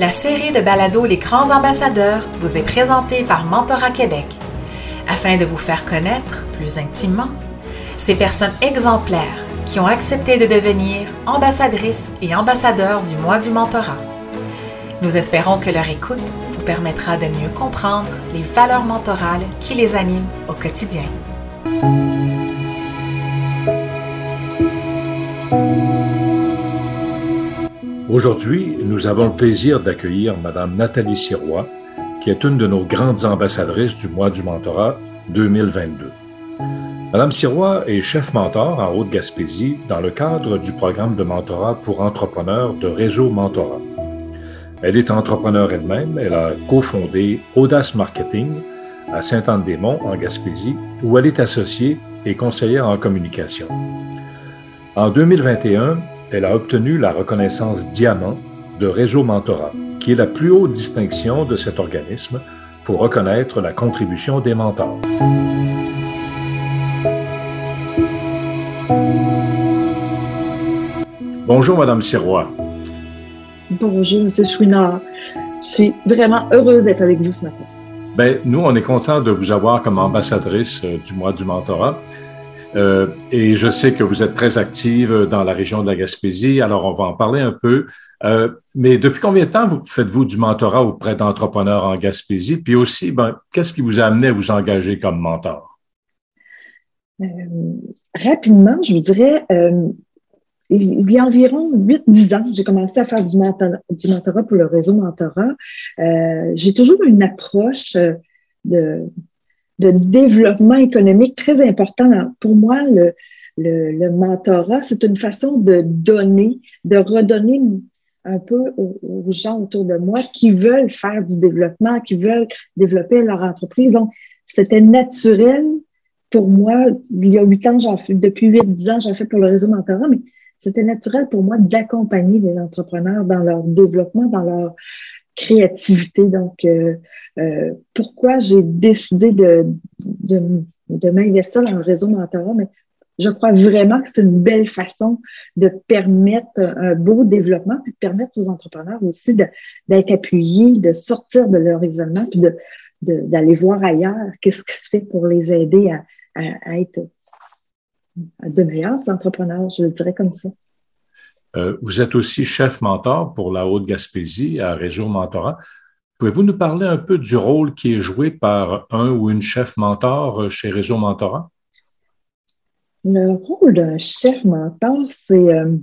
La série de balados Les grands ambassadeurs vous est présentée par Mentorat Québec afin de vous faire connaître plus intimement ces personnes exemplaires qui ont accepté de devenir ambassadrices et ambassadeurs du mois du mentorat. Nous espérons que leur écoute vous permettra de mieux comprendre les valeurs mentorales qui les animent au quotidien. Aujourd'hui, nous avons le plaisir d'accueillir Mme Nathalie Sirois, qui est une de nos grandes ambassadrices du mois du mentorat 2022. Madame Sirois est chef mentor en Haute-Gaspésie dans le cadre du programme de mentorat pour entrepreneurs de Réseau Mentorat. Elle est entrepreneur elle-même. Elle a cofondé Audace Marketing à Saint-Anne-des-Monts, en Gaspésie, où elle est associée et conseillère en communication. En 2021, elle a obtenu la reconnaissance Diamant de Réseau Mentorat, qui est la plus haute distinction de cet organisme pour reconnaître la contribution des mentors. Bonjour, Madame Sirois. Bonjour, M. Chouinard. Je suis vraiment heureuse d'être avec vous ce matin. Bien, nous, on est content de vous avoir comme ambassadrice euh, du mois du mentorat. Euh, et je sais que vous êtes très active dans la région de la Gaspésie, alors on va en parler un peu. Euh, mais depuis combien de temps faites-vous du mentorat auprès d'entrepreneurs en Gaspésie? Puis aussi, ben, qu'est-ce qui vous a amené à vous engager comme mentor? Euh, rapidement, je vous dirais, il y a environ 8-10 ans, j'ai commencé à faire du mentorat, du mentorat pour le réseau mentorat. j'ai toujours une approche de de développement économique très important. Pour moi, le, le, mentorat, c'est une façon de donner, de redonner un peu aux, gens autour de moi qui veulent faire du développement, qui veulent développer leur entreprise. Donc, c'était naturel pour moi. Il y a huit ans, j'en fais, depuis huit, dix ans, j'en fais pour le réseau mentorat, mais c'était naturel pour moi d'accompagner les entrepreneurs dans leur développement, dans leur créativité. Donc, euh, euh, pourquoi j'ai décidé de, de, de m'investir dans le réseau mentorat? Mais je crois vraiment que c'est une belle façon de permettre un beau développement, puis de permettre aux entrepreneurs aussi d'être appuyés, de sortir de leur isolement, puis de, d'aller voir ailleurs qu'est-ce qui se fait pour les aider à, à, être de meilleurs entrepreneurs, je le dirais comme ça. Euh, vous êtes aussi chef mentor pour la Haute-Gaspésie à Réseau Mentorat. Pouvez-vous nous parler un peu du rôle qui est joué par un ou une chef mentor euh, chez Réseau Mentorat? Le rôle d'un chef mentor, c'est euh,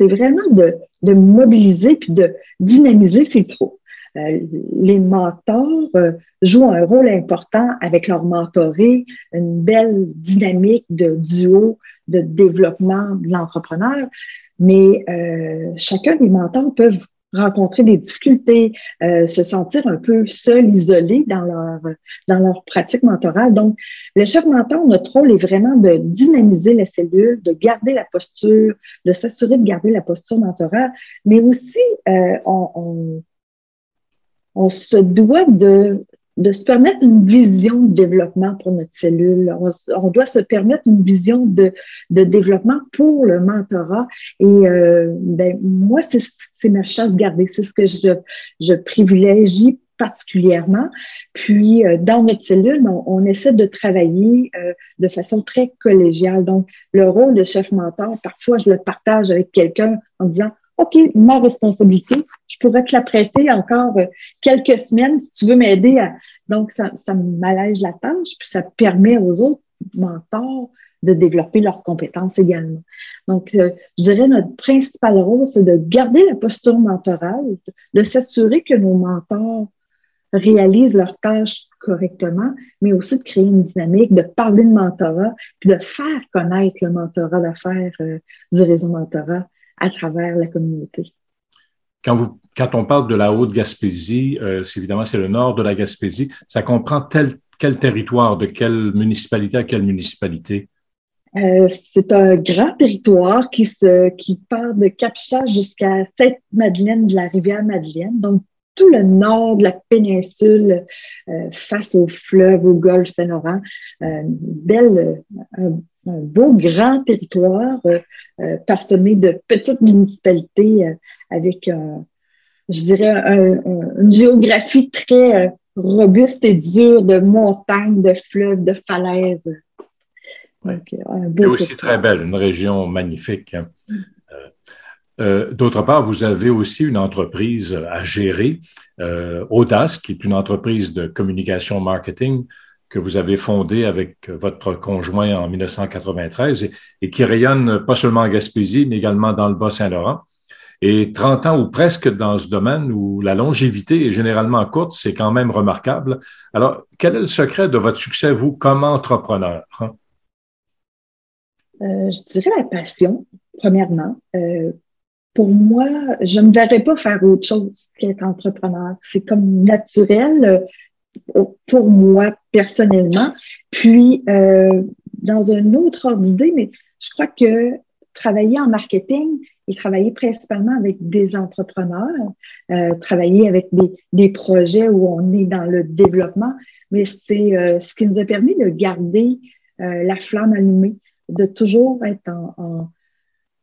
vraiment de, mobiliser puis de dynamiser ses troupes. les mentors jouent un rôle important avec leur mentoré, une belle dynamique de duo, de développement de l'entrepreneur mais euh, chacun des mentors peuvent rencontrer des difficultés, euh, se sentir un peu seul, isolé dans leur dans leur pratique mentorale. Donc, le chef mentor, notre rôle est vraiment de dynamiser la cellule, de garder la posture, de s'assurer de garder la posture mentorale, mais aussi euh, on, on, on se doit de de se permettre une vision de développement pour notre cellule. On, doit se permettre une vision de, de développement pour le mentorat. Et euh, ben, moi, c'est ma chasse gardée. C'est ce que je, je privilégie particulièrement. Puis, euh, dans notre cellule, on, on essaie de travailler euh, de façon très collégiale. Donc, le rôle de chef mentor, parfois, je le partage avec quelqu'un en disant, OK, ma responsabilité, je pourrais te la prêter encore euh, quelques semaines si tu veux m'aider à. Donc, ça, ça m'allège la tâche, puis ça permet aux autres mentors de développer leurs compétences également. Donc, euh, je dirais notre principal rôle, c'est de garder la posture mentorale, de s'assurer que nos mentors réalisent leurs tâches correctement, mais aussi de créer une dynamique, de parler de mentorat, puis de faire connaître le mentorat d'affaires euh, du réseau mentorat à travers la communauté. Quand, vous, quand on parle de la Haute-Gaspésie, euh, évidemment, c'est le nord de la Gaspésie. Ça comprend tel, quel territoire, de quelle municipalité à quelle municipalité? Euh, c'est un grand territoire qui, se, qui part de Capcha jusqu'à Sainte-Madeleine de la rivière Madeleine. Donc, tout le nord de la péninsule euh, face au fleuve, au golfe Saint-Laurent. Euh, belle, beau grand territoire parsemé de petites municipalités avec, je dirais, une géographie très robuste et dure de montagnes, de fleuves, de falaises. Et aussi très belle, une région magnifique. Hein. Euh, d'autre part, vous avez aussi une entreprise à gérer, euh, Audace, qui est une entreprise de communication marketing que vous avez fondée avec votre conjoint en 1993 et, qui rayonne pas seulement en Gaspésie, mais également dans le Bas-Saint-Laurent. Et 30 ans ou presque dans ce domaine où la longévité est généralement courte, c'est quand même remarquable. Alors, quel est le secret de votre succès, vous, comme entrepreneur? Hein? Euh, je dirais la passion, premièrement pour moi, je ne verrais pas faire autre chose qu'être entrepreneur. C'est comme naturel euh, pour moi personnellement. Puis, euh, dans un autre ordre d'idée, mais je crois que travailler en marketing et travailler principalement avec des entrepreneurs, euh, travailler avec des, des, projets où on est dans le développement, mais c'est ce qui nous a permis de garder la flamme allumée, de toujours être en, en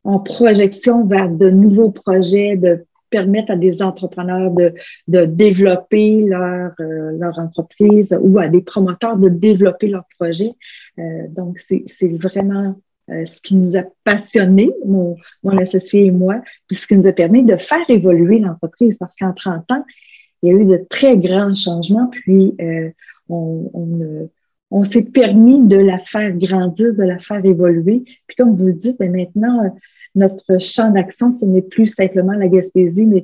en projection vers de nouveaux projets, de permettre à des entrepreneurs de, de développer leur, euh, leur entreprise ou à des promoteurs de développer leur projet. Euh, donc, c'est vraiment euh, ce qui nous a passionnés, mon, mon associé et moi, puis ce qui nous a permis de faire évoluer l'entreprise parce qu'en 30 ans, il y a eu de très grands changements, puis on, on, on s'est permis de la faire grandir, de la faire évoluer. Puis comme vous le dites, ben, maintenant, notre champ d'action, ce n'est plus simplement la Gaspésie, mais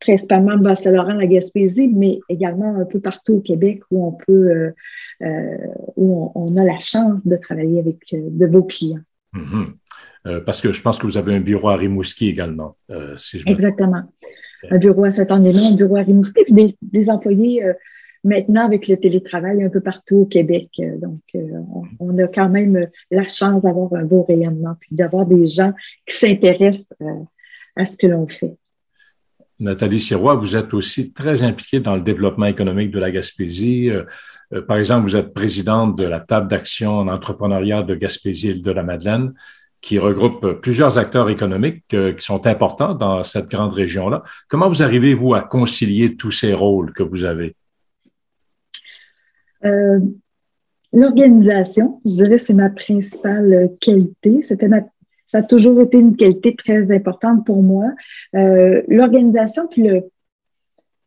principalement le Bas-Saint-Laurent, la Gaspésie, mais également un peu partout au Québec où on peut, euh, euh, où on, a la chance de travailler avec euh, de beaux clients. Mm-hmm. parce que je pense que vous avez un bureau à Rimouski également, si je Exactement. Un bureau à Saint-André, un bureau à Rimouski, puis des, des employés maintenant avec le télétravail un peu partout au Québec. Euh, donc, euh, on, a quand même la chance d'avoir un beau rayonnement, puis d'avoir des gens qui s'intéressent euh, à ce que l'on fait. Nathalie Sirois, vous êtes aussi très impliquée dans le développement économique de la Gaspésie. Par exemple, vous êtes présidente de la table d'action en entrepreneuriat de Gaspésie et de la Madeleine, qui regroupe plusieurs acteurs économiques qui sont importants dans cette grande région-là. Comment vous arrivez-vous à concilier tous ces rôles que vous avez? Euh, l'organisation, je dirais, c'est ma principale qualité. C'était ça a toujours été une qualité très importante pour moi. Euh, l'organisation, puis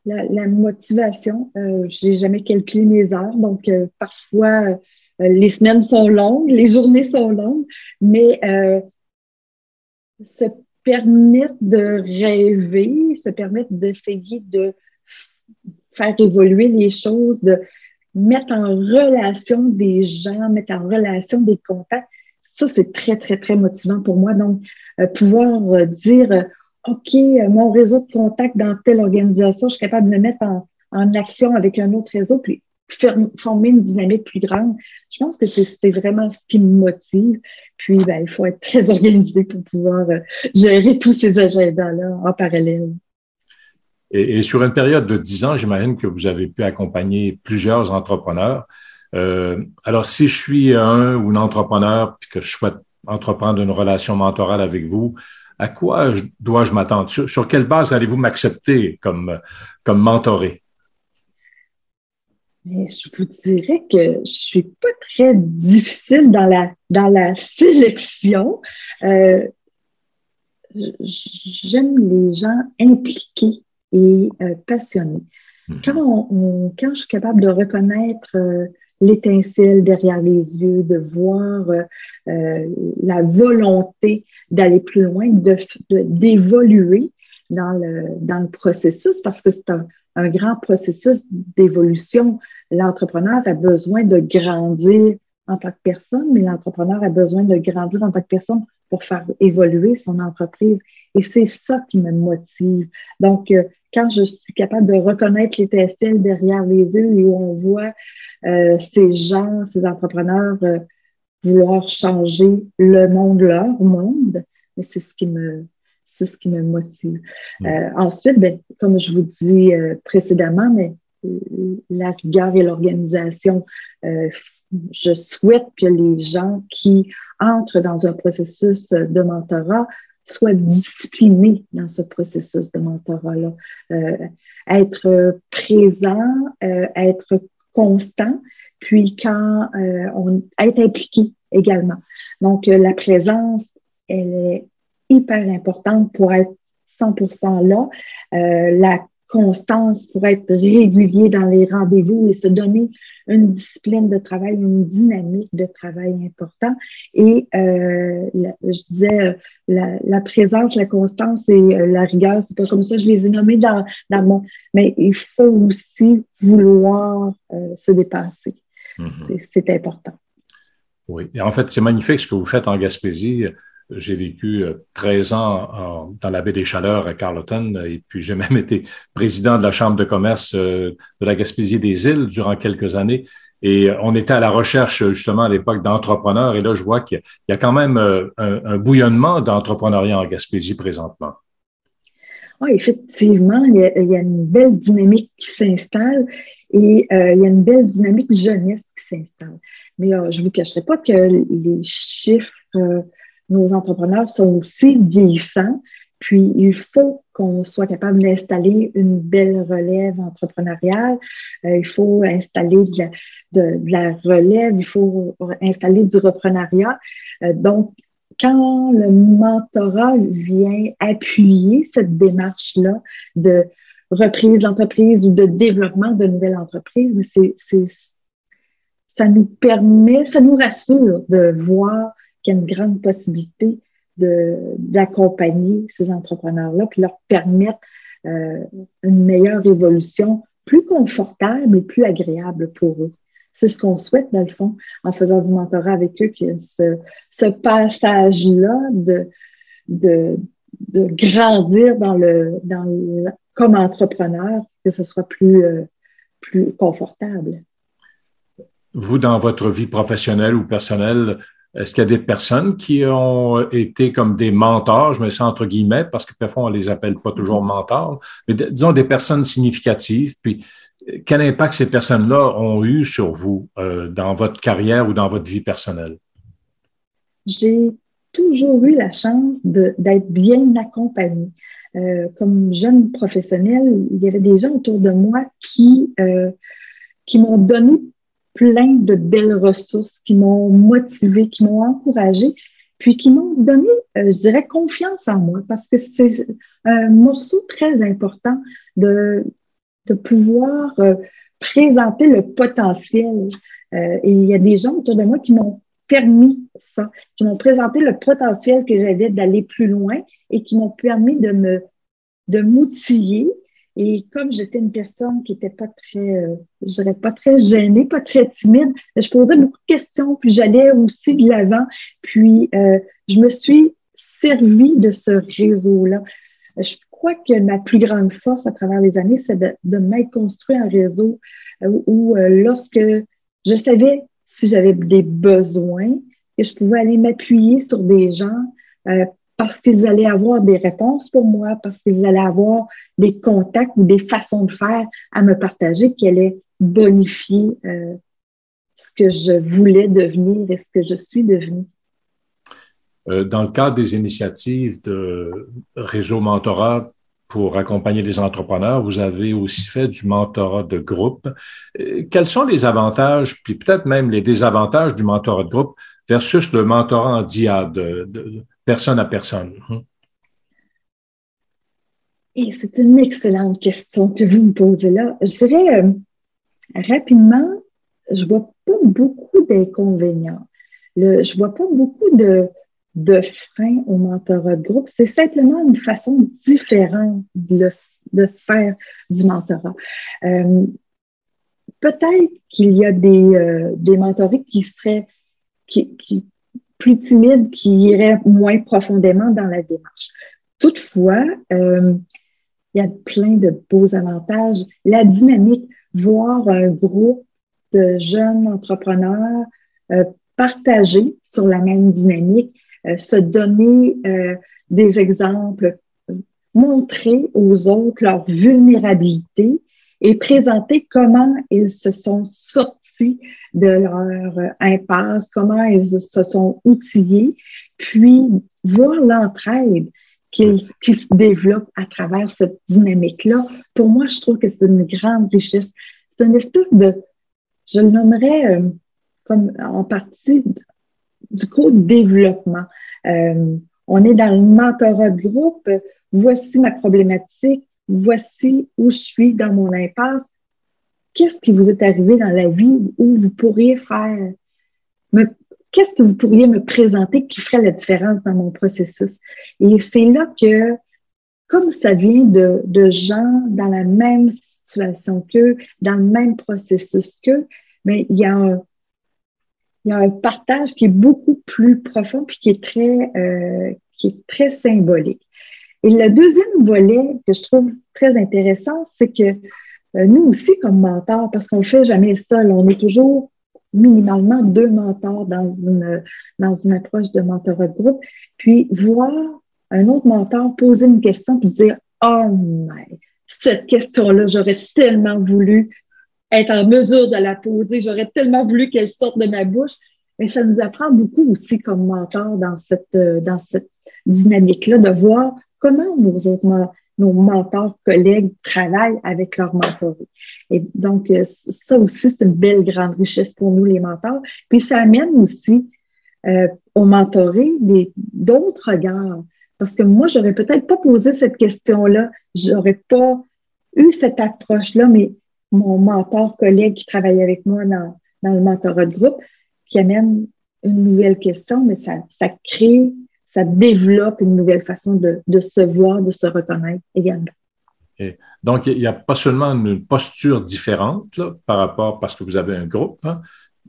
la, motivation, euh, j'ai jamais calculé mes heures, donc euh, parfois les semaines sont longues, les journées sont longues, mais se permettre de rêver, se permettre d'essayer de faire évoluer les choses, de mettre en relation des gens, mettre en relation des contacts, ça, c'est très, très, très motivant pour moi. Donc, euh, pouvoir euh, dire, euh, OK, mon réseau de contacts dans telle organisation, je suis capable de le mettre en, en action avec un autre réseau, puis former une dynamique plus grande. Je pense que c'est vraiment ce qui me motive. Puis, ben, il faut être très organisé pour pouvoir gérer tous ces agendas-là en parallèle. Et, sur une période de dix ans, j'imagine que vous avez pu accompagner plusieurs entrepreneurs. Euh, alors, si je suis un ou une entrepreneur puis que je souhaite entreprendre une relation mentorale avec vous, à quoi dois-je m'attendre? Sur, quelle base allez-vous m'accepter comme, comme mentoré? je vous dirais que je suis pas très difficile dans la, dans la sélection. Euh, j'aime les gens impliqués et euh, passionné. Hmm. Quand, on, quand je suis capable de reconnaître euh, l'étincelle derrière les yeux, de voir euh, la volonté d'aller plus loin, de d'évoluer dans le, dans le processus, parce que c'est un, un grand processus d'évolution. L'entrepreneur a besoin de grandir en tant que personne, mais l'entrepreneur a besoin de grandir en tant que personne pour faire évoluer son entreprise. Et c'est ça qui me motive. Donc, quand je suis capable de reconnaître l'étincelle derrière les yeux et où on voit euh, ces gens, ces entrepreneurs euh, vouloir changer le monde, leur monde, c'est ce qui me c'est ce qui me motive. Euh, ensuite, ben, comme je vous dis précédemment, mais la rigueur et l'organisation je souhaite que les gens qui entrent dans un processus de mentorat soient disciplinés dans ce processus de mentorat-là. Euh, être présent, euh, être constant, puis quand euh, on être impliqué également. Donc, la présence, elle est hyper importante pour être 100% là. la constance pour être régulier dans les rendez-vous et se donner une discipline de travail, une dynamique de travail important. Et euh, je disais, la, présence, la constance et euh, la rigueur, c'est pas comme ça, je les ai nommés dans, dans mon... Mais il faut aussi vouloir euh, se dépasser. Mm-hmm. C'est important. Oui, et en fait, c'est magnifique ce que vous faites en Gaspésie. J'ai vécu 13 euh, ans dans la baie des Chaleurs à Carleton et puis j'ai même été président de la Chambre de commerce euh, de la Gaspésie des îles durant quelques années. Et on était à la recherche justement à l'époque d'entrepreneurs. Et là, je vois qu'il y a quand même euh, un, bouillonnement d'entrepreneuriat en Gaspésie présentement. Oui, effectivement, il y, a, une belle dynamique qui s'installe et il y a une belle dynamique jeunesse qui s'installe. Mais je ne vous cacherai pas que les chiffres nos entrepreneurs sont aussi vieillissants. Puis, il faut qu'on soit capable d'installer une belle relève entrepreneuriale. Euh, il faut installer de la, relève, il faut installer du reprenariat. Euh, donc, quand le mentorat vient appuyer cette démarche-là de reprise d'entreprise ou de développement de nouvelles entreprises, c'est, ça nous permet, ça nous rassure de voir qu'il y a une grande possibilité d'accompagner ces entrepreneurs-là, puis leur permettre euh, une meilleure évolution plus confortable et plus agréable pour eux. C'est ce qu'on souhaite, dans le fond, en faisant du mentorat avec eux, que ce, ce passage-là de, de, de, grandir dans le, dans comme entrepreneur, que ce soit plus, euh, plus confortable. Vous, dans votre vie professionnelle ou personnelle, est-ce qu'il y a des personnes qui ont été comme des mentors, je mets ça entre guillemets, parce que parfois on les appelle pas toujours mm-hmm. mentors, mais disons des personnes significatives, puis quel impact ces personnes-là ont eu sur vous euh, dans votre carrière ou dans votre vie personnelle? J'ai toujours eu la chance d'être bien accompagnée. Euh, comme jeune professionnelle, il y avait des gens autour de moi qui, euh, qui m'ont donné plein de belles ressources qui m'ont motivé, qui m'ont encouragé, puis qui m'ont donné, euh, je dirais, confiance en moi, parce que c'est un morceau très important de, de pouvoir euh, présenter le potentiel. Euh, et il y a des gens autour de moi qui m'ont permis ça, qui m'ont présenté le potentiel que j'avais d'aller plus loin et qui m'ont permis de me de m'outiller et comme j'étais une personne qui était pas très, euh, je dirais pas très gênée, pas très timide, je posais beaucoup de questions, puis j'allais aussi de l'avant. Puis euh, je me suis servi de ce réseau-là. Je crois que ma plus grande force à travers les années, c'est de, de m'être construit un réseau euh, où euh, lorsque je savais si j'avais des besoins, que je pouvais aller m'appuyer sur des gens parce qu'ils allaient avoir des réponses pour moi, parce qu'ils allaient avoir des contacts ou des façons de faire à me partager qui allaient bonifier euh, ce que je voulais devenir et ce que je suis devenue. Euh, dans le cadre des initiatives de réseau mentorat pour accompagner les entrepreneurs, vous avez aussi fait du mentorat de groupe. Euh, quels sont les avantages, puis peut-être même les désavantages du mentorat de groupe versus le mentorat en dia de, de personne à personne? Hein? Et c'est une excellente question que vous me posez là. Je dirais euh, rapidement, je vois pas beaucoup d'inconvénients. Je je vois pas beaucoup de, de freins au mentorat de groupe. C'est simplement une façon différente de, faire du mentorat. Euh, peut-être qu'il y a des, euh, mentorés qui seraient qui plus timide qui irait moins profondément dans la démarche. Toutefois, euh, il y a plein de beaux avantages. La dynamique, voir un groupe de jeunes entrepreneurs euh, partager sur la même dynamique, euh, se donner des exemples, montrer aux autres leur vulnérabilité et présenter comment ils se sont sortis de leur impasse, comment ils se sont outillés, puis voir l'entraide qui, qui, se développe à travers cette dynamique-là. Pour moi, je trouve que c'est une grande richesse. C'est une espèce de, je le nommerais euh, comme en partie du co-développement. Euh, on est dans le mentorat de groupe. Voici ma problématique. Voici où je suis dans mon impasse. Qu'est-ce qui vous est arrivé dans la vie où vous pourriez faire, qu'est-ce que vous pourriez me présenter qui ferait la différence dans mon processus? Et c'est là que, comme ça vient de, de gens dans la même situation qu'eux, dans le même processus qu'eux, mais il y a un, il y a un partage qui est beaucoup plus profond puis qui est très, euh, qui est très symbolique. Et le deuxième volet que je trouve très intéressant, c'est que nous aussi, comme mentors, parce qu'on ne fait jamais seul, on est toujours minimalement deux mentors dans une, dans une approche de mentorat de groupe, puis voir un autre mentor poser une question puis dire Oh, my, cette question-là, j'aurais tellement voulu être en mesure de la poser, j'aurais tellement voulu qu'elle sorte de ma bouche. Mais ça nous apprend beaucoup aussi comme mentor dans cette, dans cette dynamique-là de voir comment nos autres nos mentors, collègues travaillent avec leurs mentorés. Et donc, euh, ça aussi, c'est une belle grande richesse pour nous, les mentors. Puis ça amène aussi euh, aux mentorés d'autres regards. Parce que moi, j'aurais peut-être pas posé cette question-là, j'aurais pas eu cette approche-là, mais mon mentor, collègue qui travaille avec moi dans, dans le mentorat de groupe, qui amène une nouvelle question, mais ça, ça crée ça développe une nouvelle façon de, se voir, de se reconnaître également. Donc, il n'y a pas seulement une posture différente par rapport, parce que vous avez un groupe hein,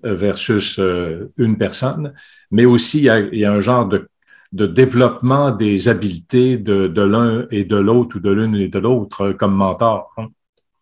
versus euh, une personne, mais aussi il y a, un genre de, développement des habiletés de, l'un et de l'autre ou de l'une et de l'autre euh, comme mentor. Hein.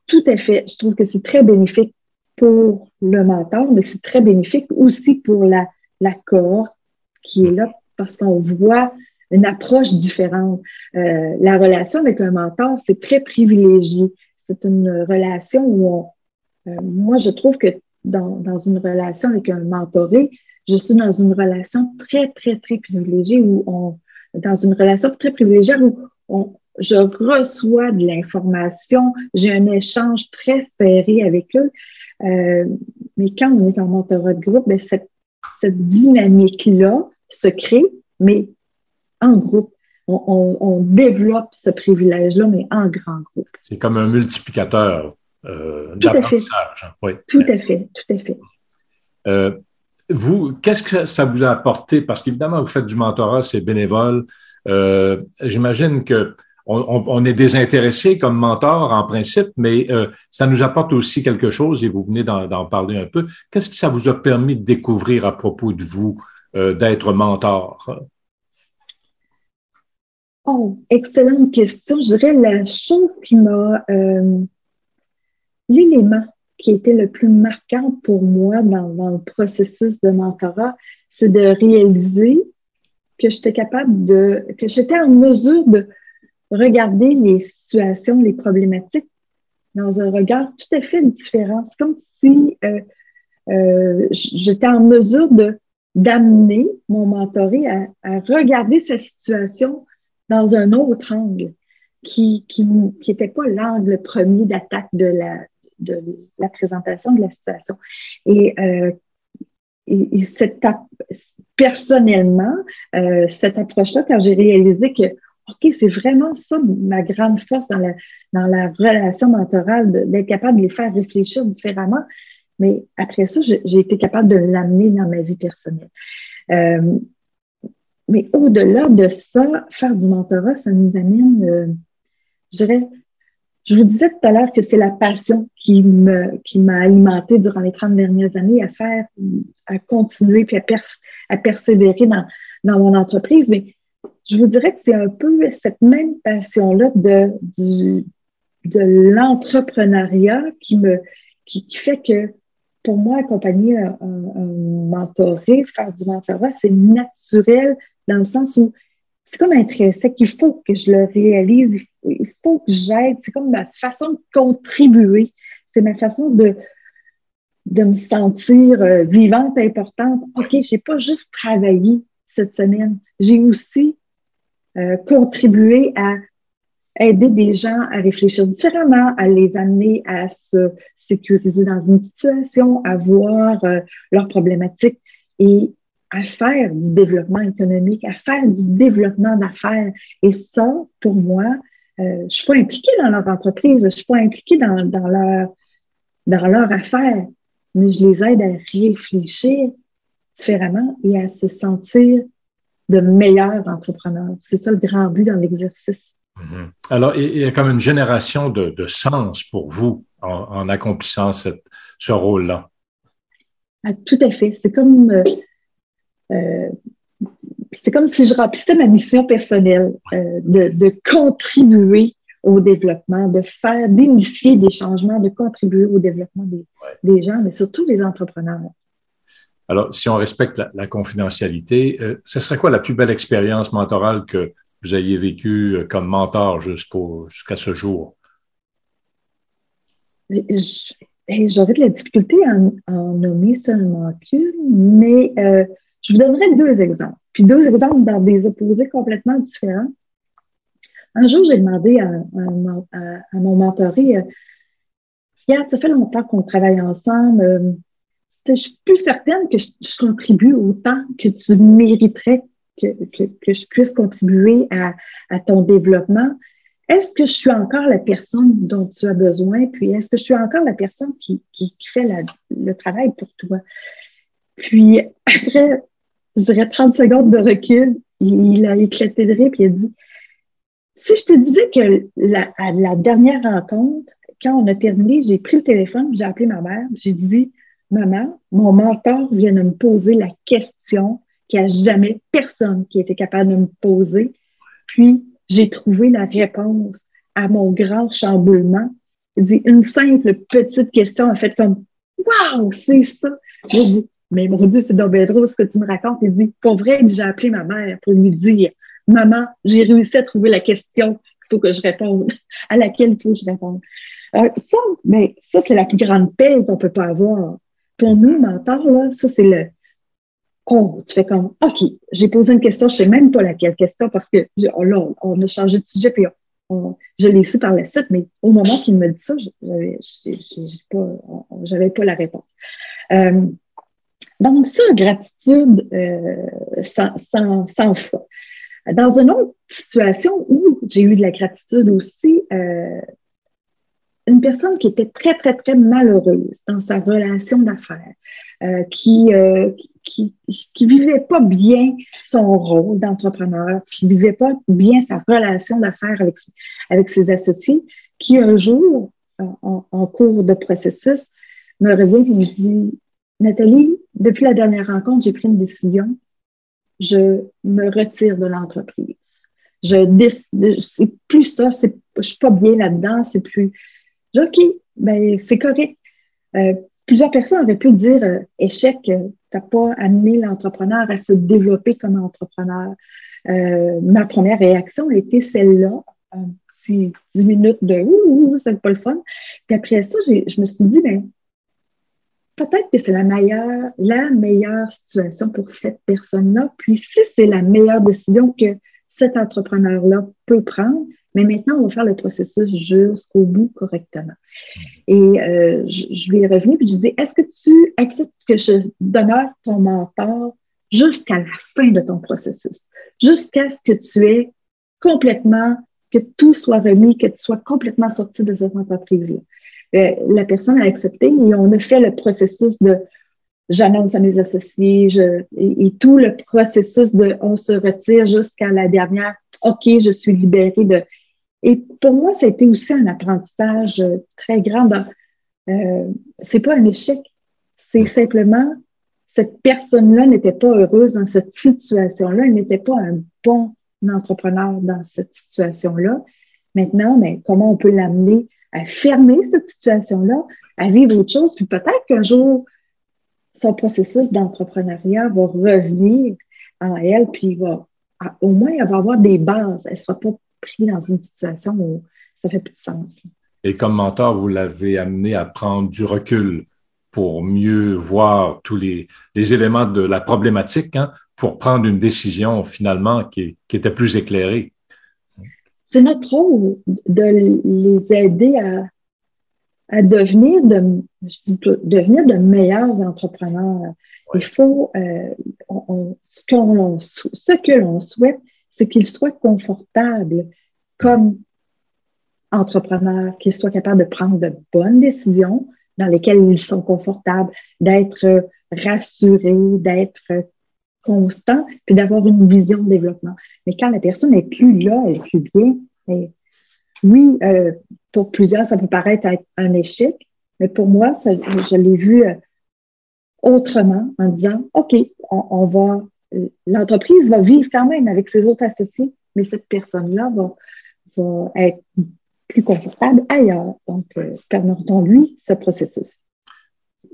Tout à fait. Je trouve que c'est très bénéfique pour le mentor, mais c'est très bénéfique aussi pour la, la cohorte qui est là parce qu'on voit une approche différente. Euh, la relation avec un mentor, c'est très privilégié. C'est une relation où on, euh, moi, je trouve que dans, dans, une relation avec un mentoré, je suis dans une relation très, très, très privilégiée où on, dans une relation très privilégiée où on, je reçois de l'information, j'ai un échange très serré avec eux. Euh, mais quand on est en mentorat de groupe, ben cette, cette dynamique-là, se crée, mais en groupe. On, développe ce privilège-là, mais en grand groupe. C'est comme un multiplicateur euh, d'apprentissage. Oui. Tout à fait, tout à fait. Euh, vous, qu'est-ce que ça vous a apporté? Parce qu'évidemment, vous faites du mentorat, c'est bénévole. Euh, j'imagine que on, est désintéressé comme mentor en principe, mais ça nous apporte aussi quelque chose et vous venez d'en parler un peu. Qu'est-ce que ça vous a permis de découvrir à propos de vous? D'être mentor? Oh, excellente question. Je dirais la chose qui m'a, euh, l'élément qui était le plus marquant pour moi dans, le processus de mentorat, c'est de réaliser que j'étais capable de, que j'étais en mesure de regarder les situations, les problématiques dans un regard tout à fait différent. C'est comme si euh, j'étais en mesure de d'amener mon mentoré à, regarder sa situation dans un autre angle qui qui n'était pas l'angle premier d'attaque de la de la présentation de la situation. Et, euh, et, cette, personnellement, euh, cette approche-là, quand j'ai réalisé que OK, c'est vraiment ça ma grande force dans la, dans la relation mentorale, d'être capable de les faire réfléchir différemment, mais après ça, j'ai été capable de l'amener dans ma vie personnelle. Euh, mais au-delà de ça, faire du mentorat, ça nous amène, euh, je dirais, je vous disais tout à l'heure que c'est la passion qui m'a alimenté durant les 30 dernières années à faire, à continuer puis à, à persévérer dans, dans mon entreprise. Mais je vous dirais que c'est un peu cette même passion-là de, de l'entrepreneuriat qui me qui, fait que pour moi, accompagner un, un, mentoré, faire du mentorat, c'est naturel dans le sens où c'est comme intrinsèque. Il faut que je le réalise, il faut que j'aide. C'est comme ma façon de contribuer. C'est ma façon de, de me sentir euh, vivante, importante. OK, j'ai pas juste travaillé cette semaine, j'ai aussi euh, contribué à aider des gens à réfléchir différemment, à les amener à se sécuriser dans une situation, à voir euh, leurs problématiques et à faire du développement économique, à faire du développement d'affaires. Et ça, pour moi, euh, je suis pas impliquée dans leur entreprise, je suis pas impliquée dans, dans leur dans leur affaire, mais je les aide à réfléchir différemment et à se sentir de meilleurs entrepreneurs. C'est ça le grand but dans l'exercice. Mhm. Alors, il y a comme une génération de, de sens pour vous en, accomplissant cette, ce rôle-là. Ah, tout à fait. C'est comme, euh, euh, c'est comme si je remplissais ma mission personnelle euh, de, de, contribuer au développement, de faire, d'initier des changements, de contribuer au développement des, des gens, mais surtout des entrepreneurs. Alors, si on respecte la, la confidentialité, ce serait quoi la plus belle expérience mentorale que vous ayez vécu euh, comme mentor jusqu'à ce jour? J'aurais de la difficulté à en, nommer seulement qu'une, mais euh, je vous donnerai deux exemples. Puis deux exemples dans des opposés complètement différents. Un jour, j'ai demandé à, mon mentoré, euh, Regarde, ça fait longtemps qu'on travaille ensemble. je suis plus certaine que je contribue autant que tu mériterais que, je puisse contribuer à, ton développement. Est-ce que je suis encore la personne dont tu as besoin? Puis est-ce que je suis encore la personne qui, fait le travail pour toi? Puis après, je dirais 30 secondes de recul, il, a éclaté de rire puis il a dit Si je te disais que la, à la dernière rencontre, quand on a terminé, j'ai pris le téléphone, j'ai appelé ma mère, j'ai dit Maman, mon mentor vient de me poser la question qu'il n'y a jamais personne qui était capable de me poser. Puis, j'ai trouvé la réponse à mon grand chamboulement. dit, une simple petite question a fait comme Waouh, c'est ça! J'ai dit, mais mon Dieu, c'est bien drôle ce que tu me racontes. Il dit, pour vrai, j'ai appelé ma mère pour lui dire Maman, j'ai réussi à trouver la question qu'il faut que je réponde, à laquelle il faut que je réponde. Euh, ça, mais ça, c'est la plus grande paix qu'on peut pas avoir. Pour nous, mentor, là, ça, c'est le, Tu fais comme, OK, j'ai posé une question, je sais même pas laquelle question parce que oh là, on a changé de sujet puis je l'ai su par la suite, mais au moment qu'il me dit ça, j'avais pas, j'avais pas la réponse. Euh, donc, ça, gratitude euh, sans, sans, sans choix. Dans une autre situation où j'ai eu de la gratitude aussi, euh, une personne qui était très, très, très malheureuse dans sa relation d'affaires, euh, qui, euh, qui, qui vivait pas bien son rôle d'entrepreneur, qui vivait pas bien sa relation d'affaires avec, ses associés, qui un jour, en, en cours de processus, me revient et me dit, Nathalie, depuis la dernière rencontre, j'ai pris une décision. Je me retire de l'entreprise. Je décide, c'est plus ça, c'est, je suis pas bien là-dedans, c'est plus, OK, ben, c'est correct. Euh, plusieurs personnes auraient pu dire euh, échec, euh, t'as pas amené l'entrepreneur à se développer comme entrepreneur. Euh, ma première réaction a été celle-là, un petit 10 minutes de ouh, c'est pas le fun. Puis après ça, je me suis dit, ben, peut-être que c'est la meilleure, la meilleure situation pour cette personne-là. Puis si c'est la meilleure décision que cet entrepreneur-là peut prendre, mais maintenant, on va faire le processus jusqu'au bout correctement. Et euh, je, lui ai revenu puis je lui dit, est-ce que tu acceptes que je demeure ton mentor jusqu'à la fin de ton processus, jusqu'à ce que tu aies complètement, que tout soit remis, que tu sois complètement sorti de cette entreprise-là? Euh, la personne a accepté et on a fait le processus de j'annonce à mes associés je, et, tout le processus de on se retire jusqu'à la dernière OK, je suis libérée de et pour moi, ça a été aussi un apprentissage euh, très grand. Euh, c'est pas un échec, c'est simplement cette personne-là n'était pas heureuse dans cette situation-là, elle n'était pas un bon entrepreneur dans cette situation-là. Maintenant, mais comment on peut l'amener à fermer cette situation-là, à vivre autre chose, puis peut-être qu'un jour, son processus d'entrepreneuriat va revenir en elle, puis va, au moins, elle va avoir des bases. Elle ne sera pas pris dans une situation où ça fait plus de sens. Et comme mentor, vous l'avez amené à prendre du recul pour mieux voir tous les, les éléments de la problématique, hein, pour prendre une décision finalement qui, qui était plus éclairée. C'est notre rôle de les aider à, à devenir de, je dis, devenir de meilleurs entrepreneurs. Il faut, euh, on, ce, qu'on, ce que l'on souhaite, c'est qu'ils soient confortables comme entrepreneurs, qu'ils soient capables de prendre de bonnes décisions dans lesquelles ils sont confortables, d'être rassurés, d'être constants, puis d'avoir une vision de développement. Mais quand la personne n'est plus là, elle n'est plus bien, oui, euh, pour plusieurs, ça peut paraître être un échec, mais pour moi, je l'ai vu euh, autrement en disant, OK, on va, l'entreprise va vivre quand même avec ses autres associés, mais cette personne-là va, être plus confortable ailleurs. Donc, euh, permettons-lui ce processus.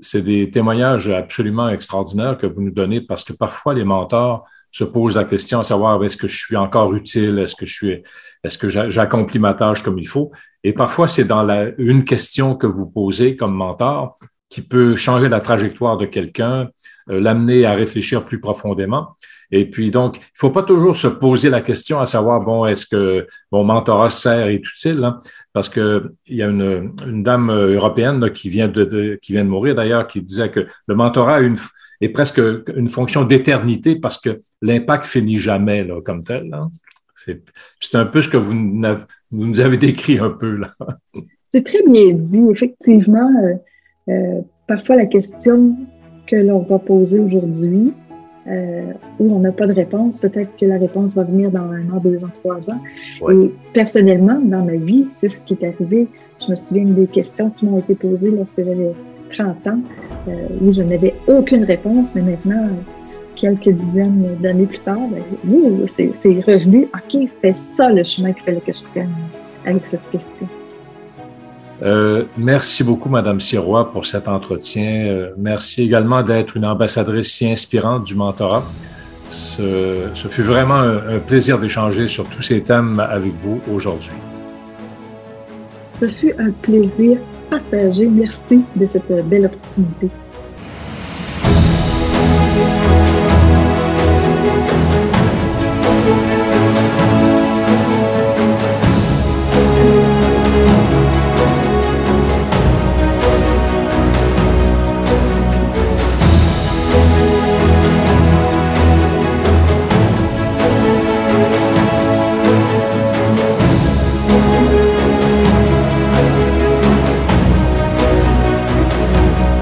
C'est des témoignages absolument extraordinaires que vous nous donnez parce que parfois les mentors se posent la question à savoir est-ce que je suis encore utile, est-ce que je suis, est-ce j'accomplis ma tâche comme il faut? Et parfois c'est dans une question que vous posez comme mentor qui peut changer la trajectoire de quelqu'un, euh, l'amener à réfléchir plus profondément. Et puis donc, il faut pas toujours se poser la question à savoir bon, est-ce que mon mentorat sert et utile, hein? parce que il y a une, une dame européenne qui vient de, qui vient de mourir d'ailleurs, qui disait que le mentorat une, est presque une fonction d'éternité parce que l'impact finit jamais là, comme tel. Hein? C'est, un peu ce que vous nous avez décrit un peu là. C'est très bien dit, effectivement. Euh, parfois, la question que l'on va poser aujourd'hui, euh, où on n'a pas de réponse, peut-être que la réponse va venir dans un an, deux ans, trois ans. Et personnellement, dans ma vie, c'est ce qui est arrivé. Je me souviens des questions qui m'ont été posées lorsque j'avais 30 ans, euh, où je n'avais aucune réponse, mais maintenant, quelques dizaines d'années plus tard, ben, c'est revenu. OK, c'était ça le chemin qu'il fallait que je prenne avec cette question. Euh, merci beaucoup, Madame Sirois, pour cet entretien. Euh, merci également d'être une ambassadrice si inspirante du mentorat. Ce, fut vraiment un plaisir d'échanger sur tous ces thèmes avec vous aujourd'hui. Ce fut un plaisir partagé. Merci de cette belle opportunité.